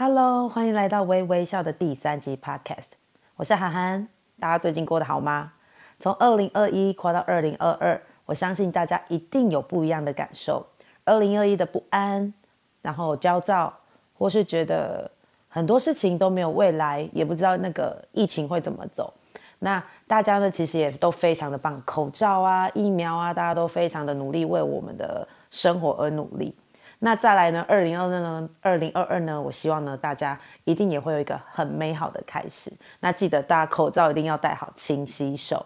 Hello，欢迎来到微微笑的第三集 Podcast。我是涵涵，大家最近过得好吗？从二零二一跨到二零二二，我相信大家一定有不一样的感受。二零二一的不安，然后焦躁，或是觉得很多事情都没有未来，也不知道那个疫情会怎么走。那大家呢，其实也都非常的棒，口罩啊、疫苗啊，大家都非常的努力为我们的生活而努力。那再来呢？二零二二呢？二零二二呢？我希望呢，大家一定也会有一个很美好的开始。那记得大家口罩一定要戴好，勤洗手。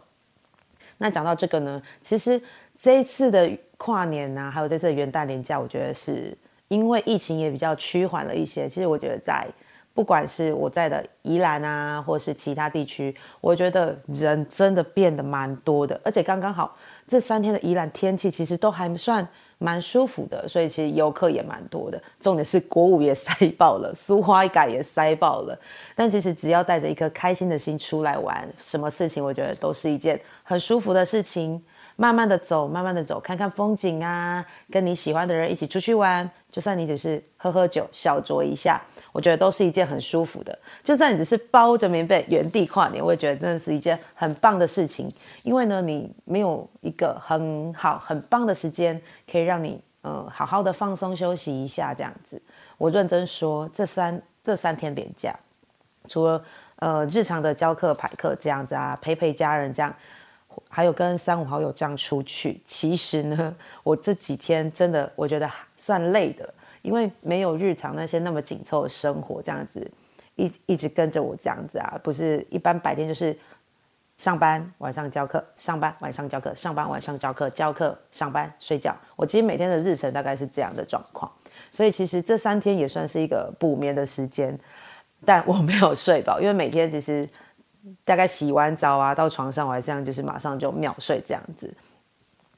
那讲到这个呢，其实这一次的跨年啊，还有这次的元旦年假，我觉得是因为疫情也比较趋缓了一些。其实我觉得在不管是我在的宜兰啊，或是其他地区，我觉得人真的变得蛮多的，而且刚刚好这三天的宜兰天气其实都还算。蛮舒服的，所以其实游客也蛮多的。重点是国舞也塞爆了，苏花改也塞爆了。但其实只要带着一颗开心的心出来玩，什么事情我觉得都是一件很舒服的事情。慢慢的走，慢慢的走，看看风景啊，跟你喜欢的人一起出去玩，就算你只是喝喝酒，小酌一下。我觉得都是一件很舒服的，就算你只是包着棉被原地跨年，我也觉得真的是一件很棒的事情。因为呢，你没有一个很好很棒的时间，可以让你嗯好好的放松休息一下这样子。我认真说，这三这三天连假，除了呃日常的教课排课这样子啊，陪陪家人这样，还有跟三五好友这样出去，其实呢，我这几天真的我觉得算累的。因为没有日常那些那么紧凑的生活，这样子一一直跟着我这样子啊，不是一般白天就是上班晚上教课，上班晚上教课，上班晚上教课，教课上班睡觉。我其实每天的日程大概是这样的状况，所以其实这三天也算是一个补眠的时间，但我没有睡饱，因为每天其实大概洗完澡啊，到床上我还这样，就是马上就秒睡这样子。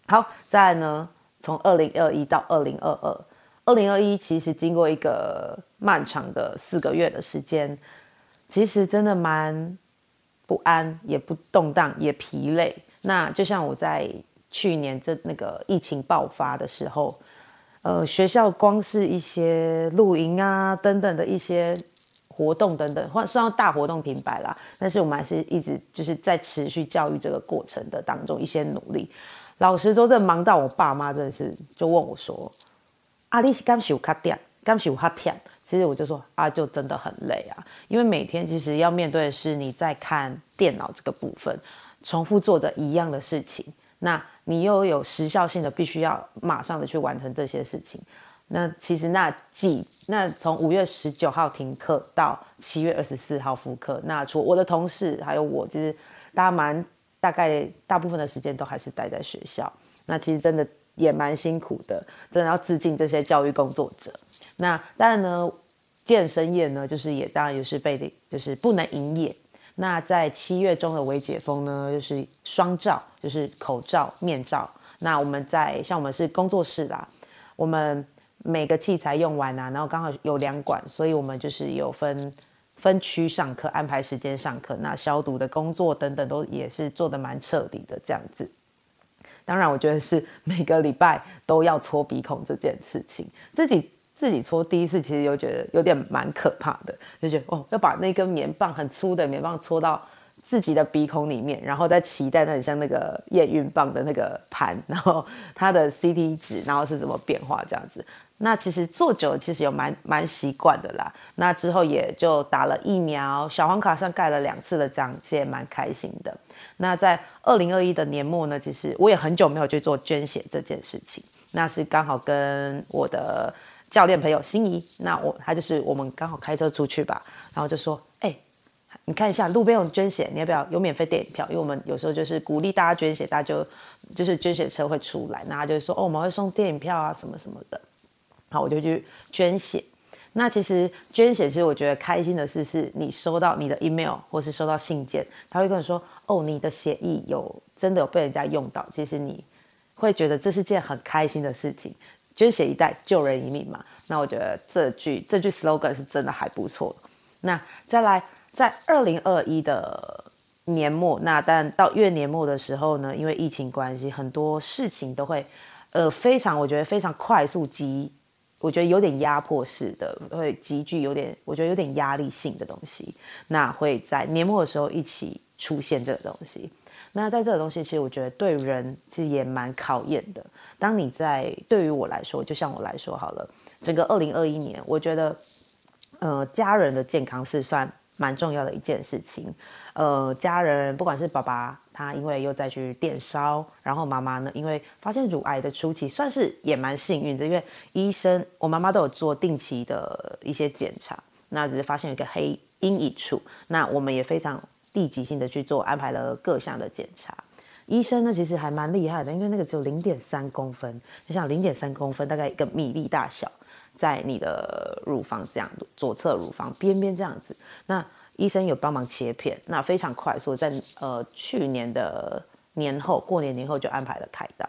好，再来呢，从二零二一到二零二二。二零二一其实经过一个漫长的四个月的时间，其实真的蛮不安，也不动荡，也疲累。那就像我在去年这那个疫情爆发的时候，呃，学校光是一些露营啊等等的一些活动等等，或虽然大活动停摆啦，但是我们还是一直就是在持续教育这个过程的当中一些努力。老师都在忙到我爸妈真的是就问我说。啊，你是刚洗卡点，刚洗卡甜，其实我就说啊，就真的很累啊，因为每天其实要面对的是你在看电脑这个部分，重复做着一样的事情，那你又有时效性的，必须要马上的去完成这些事情。那其实那几那从五月十九号停课到七月二十四号复课，那除我的同事还有我，其实大家蛮大概大部分的时间都还是待在学校。那其实真的。也蛮辛苦的，真的要致敬这些教育工作者。那当然呢，健身业呢，就是也当然也是被就是不能营业。那在七月中的微解封呢，就是双罩，就是口罩、面罩。那我们在像我们是工作室啦，我们每个器材用完啊，然后刚好有两管，所以我们就是有分分区上课，安排时间上课。那消毒的工作等等都也是做的蛮彻底的这样子。当然，我觉得是 每个礼拜都要搓鼻孔这件事情，自己自己搓第一次，其实又觉得有点蛮可怕的，就觉得哦，要把那根棉棒很粗的棉棒搓到自己的鼻孔里面，然后再期待那很像那个验孕棒的那个盘，然后它的 CT 值，然后是怎么变化这样子。那其实做久，其实有蛮蛮习惯的啦。那之后也就打了疫苗，小黄卡上盖了两次的章，其实也蛮开心的。那在二零二一的年末呢，其实我也很久没有去做捐血这件事情。那是刚好跟我的教练朋友心仪，那我他就是我们刚好开车出去吧，然后就说：“哎，你看一下路边有捐血，你要不要有免费电影票？因为我们有时候就是鼓励大家捐血，大家就就是捐血车会出来，那他就说：哦，我们会送电影票啊，什么什么的。好，我就去捐血。”那其实捐血，其实我觉得开心的事是，你收到你的 email 或是收到信件，他会跟你说，哦，你的血液有真的有被人家用到，其实你会觉得这是件很开心的事情。捐血一代救人一命嘛，那我觉得这句这句 slogan 是真的还不错。那再来，在二零二一的年末，那但到月年末的时候呢，因为疫情关系，很多事情都会呃非常，我觉得非常快速急。我觉得有点压迫式的，会极具有点，我觉得有点压力性的东西，那会在年末的时候一起出现这个东西。那在这个东西，其实我觉得对人其实也蛮考验的。当你在对于我来说，就像我来说好了，整个二零二一年，我觉得，呃，家人的健康是算蛮重要的一件事情。呃，家人不管是爸爸，他因为又再去电烧，然后妈妈呢，因为发现乳癌的初期，算是也蛮幸运的，因为医生我妈妈都有做定期的一些检查，那只是发现有一个黑阴影处，那我们也非常立即性的去做安排了各项的检查。医生呢其实还蛮厉害的，因为那个只有零点三公分，你想零点三公分大概一个米粒大小，在你的乳房这样左侧乳房边边这样子，那。医生有帮忙切片，那非常快速，在呃去年的年后过年年后就安排了开刀。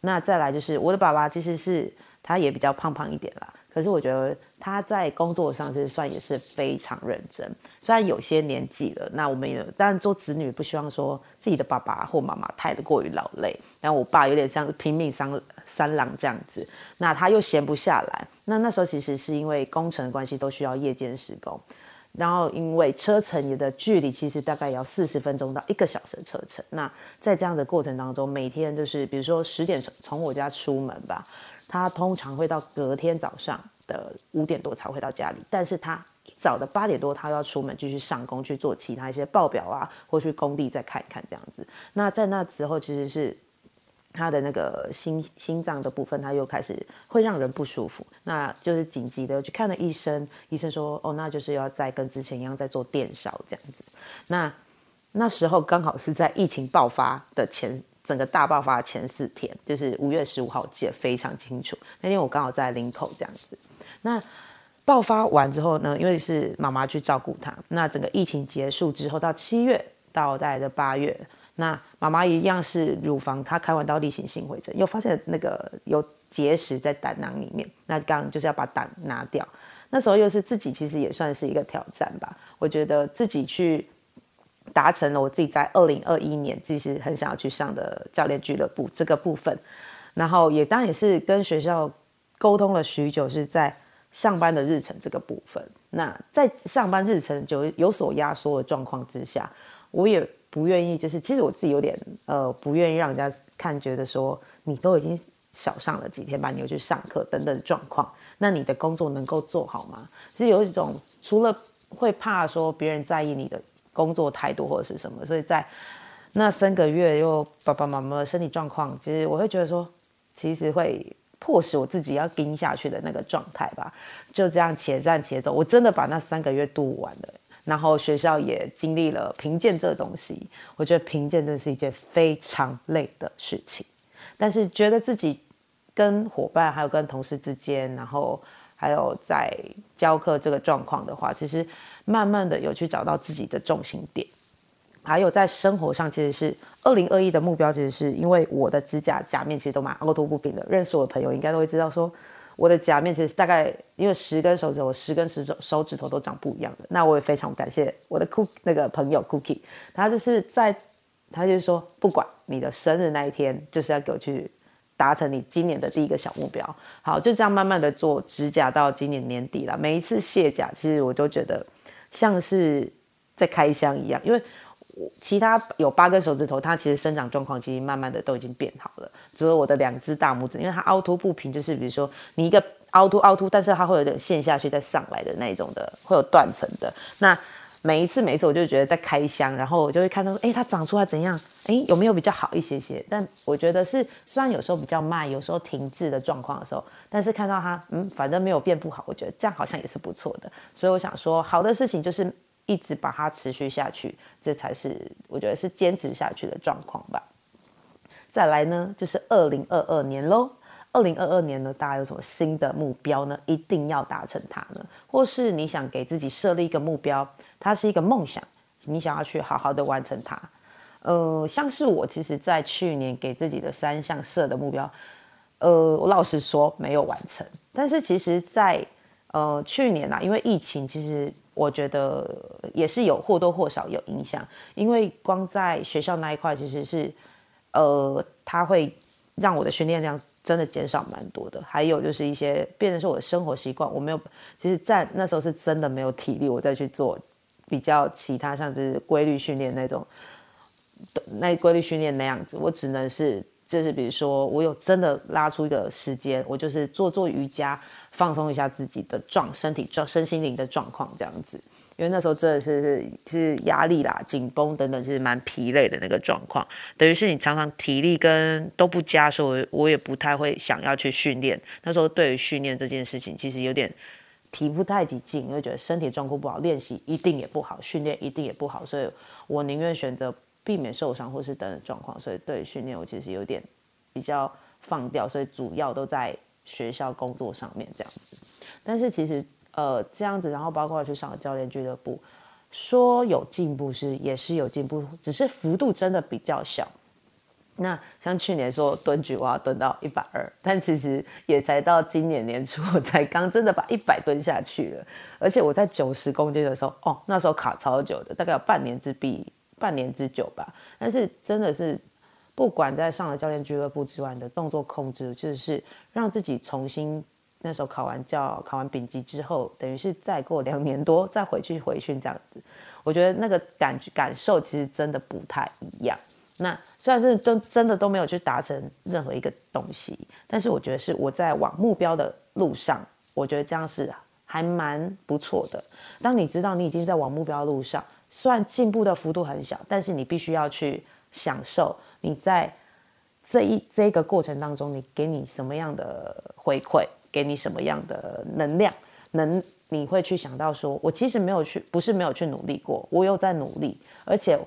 那再来就是我的爸爸，其实是他也比较胖胖一点啦，可是我觉得他在工作上是算也是非常认真。虽然有些年纪了，那我们也当然做子女不希望说自己的爸爸或妈妈太过于劳累。然后我爸有点像拼命三三郎这样子，那他又闲不下来。那那时候其实是因为工程关系都需要夜间施工。然后，因为车程的距离其实大概要四十分钟到一个小时的车程。那在这样的过程当中，每天就是比如说十点从我家出门吧，他通常会到隔天早上的五点多才会到家里。但是他一早的八点多，他要出门继续上工去做其他一些报表啊，或去工地再看一看这样子。那在那时候，其实是。他的那个心心脏的部分，他又开始会让人不舒服，那就是紧急的去看了医生，医生说，哦，那就是要再跟之前一样再做电烧这样子。那那时候刚好是在疫情爆发的前，整个大爆发前四天，就是五月十五号，记得非常清楚。那天我刚好在林口这样子。那爆发完之后呢，因为是妈妈去照顾他，那整个疫情结束之后，到七月到大概的八月。那妈妈一样是乳房，她开完刀例行性回诊，又发现那个有结石在胆囊里面。那刚就是要把胆拿掉，那时候又是自己其实也算是一个挑战吧。我觉得自己去达成了我自己在二零二一年其实很想要去上的教练俱乐部这个部分，然后也当然也是跟学校沟通了许久，是在上班的日程这个部分。那在上班日程就有所压缩的状况之下，我也。不愿意，就是其实我自己有点呃不愿意让人家看，觉得说你都已经少上了几天班，你又去上课等等状况，那你的工作能够做好吗？其实有一种除了会怕说别人在意你的工作态度或者是什么，所以在那三个月又爸爸妈妈的身体状况，其实我会觉得说，其实会迫使我自己要盯下去的那个状态吧，就这样且战且走，我真的把那三个月度完了。然后学校也经历了评鉴这个东西，我觉得评鉴真是一件非常累的事情。但是觉得自己跟伙伴还有跟同事之间，然后还有在教课这个状况的话，其实慢慢的有去找到自己的重心点。还有在生活上，其实是二零二一的目标，其实是因为我的指甲甲面其实都蛮凹凸不平的。认识我的朋友应该都会知道说。我的甲面其实大概因为十根手指，我十根手指手指头都长不一样的。那我也非常感谢我的 Cook 那个朋友 Cookie，他就是在他就是说，不管你的生日那一天，就是要给我去达成你今年的第一个小目标。好，就这样慢慢的做指甲到今年年底了。每一次卸甲，其实我都觉得像是在开箱一样，因为我。其他有八根手指头，它其实生长状况其实慢慢的都已经变好了。只有我的两只大拇指，因为它凹凸不平，就是比如说你一个凹凸凹凸，但是它会有点陷下去再上来的那一种的，会有断层的。那每一次每一次我就觉得在开箱，然后我就会看到说，哎，它长出来怎样？哎，有没有比较好一些些？但我觉得是虽然有时候比较慢，有时候停滞的状况的时候，但是看到它，嗯，反正没有变不好，我觉得这样好像也是不错的。所以我想说，好的事情就是。一直把它持续下去，这才是我觉得是坚持下去的状况吧。再来呢，就是二零二二年喽。二零二二年呢，大家有什么新的目标呢？一定要达成它呢？或是你想给自己设立一个目标，它是一个梦想，你想要去好好的完成它。呃，像是我其实在去年给自己的三项设的目标，呃，我老实说没有完成。但是其实，在呃去年啊，因为疫情，其实。我觉得也是有或多或少有影响，因为光在学校那一块其实是，呃，它会让我的训练量真的减少蛮多的。还有就是一些变成是我的生活习惯，我没有，其实，在那时候是真的没有体力，我再去做比较其他像是规律训练那种，那规律训练那样子，我只能是就是比如说我有真的拉出一个时间，我就是做做瑜伽，放松一下自己的状身体状身心灵的状况这样子。因为那时候真的是是压力啦、紧绷等等，其实蛮疲累的那个状况。等于是你常常体力跟都不佳所以，我也不太会想要去训练。那时候对于训练这件事情，其实有点提不太起劲，因为觉得身体状况不好，练习一定也不好，训练一定也不好，所以我宁愿选择避免受伤或是等等状况。所以对训练我其实有点比较放掉，所以主要都在学校工作上面这样子。但是其实。呃，这样子，然后包括去上了教练俱乐部，说有进步是也是有进步，只是幅度真的比较小。那像去年说蹲举我要蹲到一百二，但其实也才到今年年初我才刚真的把一百蹲下去了。而且我在九十公斤的时候，哦，那时候卡超久的，大概有半年之比半年之久吧。但是真的是，不管在上了教练俱乐部之外的动作控制，就是让自己重新。那时候考完教、考完丙级之后，等于是再过两年多再回去回训这样子，我觉得那个感感受其实真的不太一样。那虽然是真真的都没有去达成任何一个东西，但是我觉得是我在往目标的路上，我觉得这样是还蛮不错的。当你知道你已经在往目标的路上，虽然进步的幅度很小，但是你必须要去享受你在这一这个过程当中，你给你什么样的回馈。给你什么样的能量，能你会去想到说，我其实没有去，不是没有去努力过，我有在努力，而且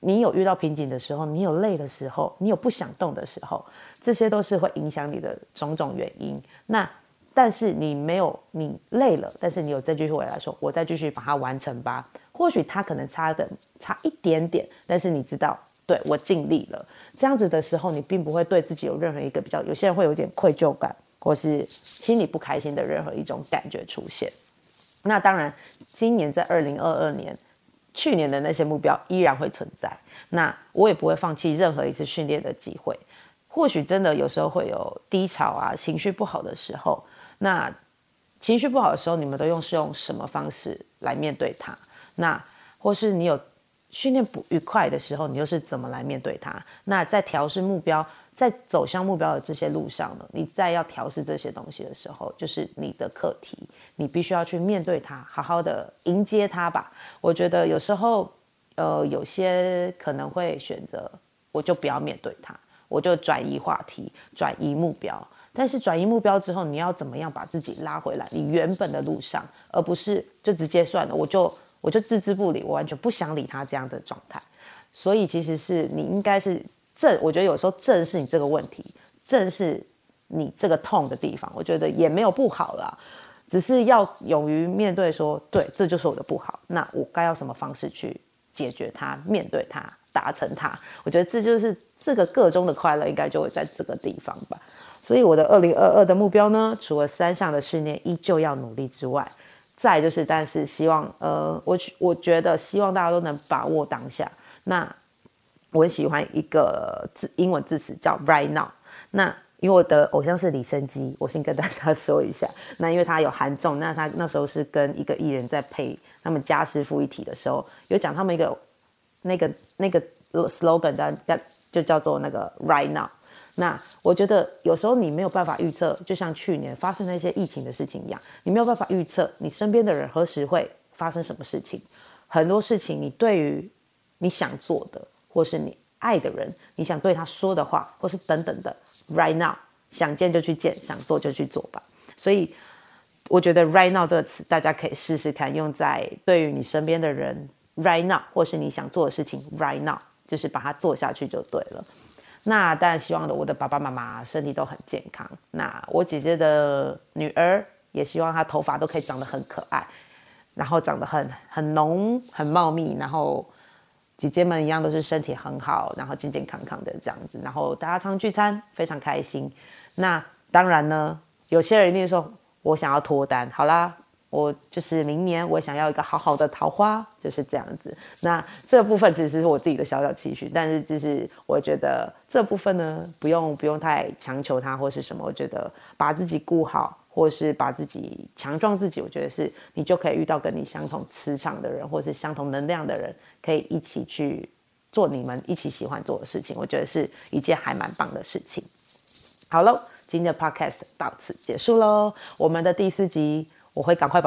你有遇到瓶颈的时候，你有累的时候，你有不想动的时候，这些都是会影响你的种种原因。那但是你没有，你累了，但是你有再继续回来说，我再继续把它完成吧。或许它可能差的差一点点，但是你知道，对我尽力了。这样子的时候，你并不会对自己有任何一个比较，有些人会有点愧疚感。或是心里不开心的任何一种感觉出现，那当然，今年在二零二二年，去年的那些目标依然会存在。那我也不会放弃任何一次训练的机会。或许真的有时候会有低潮啊，情绪不好的时候。那情绪不好的时候，你们都用是用什么方式来面对它？那或是你有训练不愉快的时候，你又是怎么来面对它？那在调试目标。在走向目标的这些路上呢，你在要调试这些东西的时候，就是你的课题，你必须要去面对它，好好的迎接它吧。我觉得有时候，呃，有些可能会选择，我就不要面对它，我就转移话题，转移目标。但是转移目标之后，你要怎么样把自己拉回来？你原本的路上，而不是就直接算了，我就我就置之不理，我完全不想理他这样的状态。所以其实是你应该是。正我觉得有时候正是你这个问题，正是你这个痛的地方，我觉得也没有不好啦，只是要勇于面对，说对，这就是我的不好，那我该要什么方式去解决它，面对它，达成它？我觉得这就是这个个中的快乐，应该就会在这个地方吧。所以我的二零二二的目标呢，除了三项的训练依旧要努力之外，再就是，但是希望，呃，我我觉得希望大家都能把握当下，那。我很喜欢一个字，英文字词叫 right now。那因为我的偶像是李生基，我先跟大家说一下。那因为他有韩综，那他那时候是跟一个艺人在配他们家师傅一体的时候，有讲他们一个那个那个 slogan 的，就叫做那个 right now。那我觉得有时候你没有办法预测，就像去年发生那些疫情的事情一样，你没有办法预测你身边的人何时会发生什么事情。很多事情你对于你想做的。或是你爱的人，你想对他说的话，或是等等的，right now，想见就去见，想做就去做吧。所以我觉得 right now 这个词，大家可以试试看，用在对于你身边的人 right now，或是你想做的事情 right now，就是把它做下去就对了。那当然希望的，我的爸爸妈妈身体都很健康。那我姐姐的女儿也希望她头发都可以长得很可爱，然后长得很很浓很茂密，然后。姐姐们一样都是身体很好，然后健健康康的这样子，然后大家常聚餐非常开心。那当然呢，有些人一定说我想要脱单，好啦，我就是明年我想要一个好好的桃花，就是这样子。那这部分其实是我自己的小小期许，但是就是我觉得这部分呢，不用不用太强求他或是什么。我觉得把自己顾好，或是把自己强壮自己，我觉得是你就可以遇到跟你相同磁场的人，或是相同能量的人，可以一起去做你们一起喜欢做的事情。我觉得是一件还蛮棒的事情。好喽，今天的 podcast 到此结束喽，我们的第四集。我会赶快把。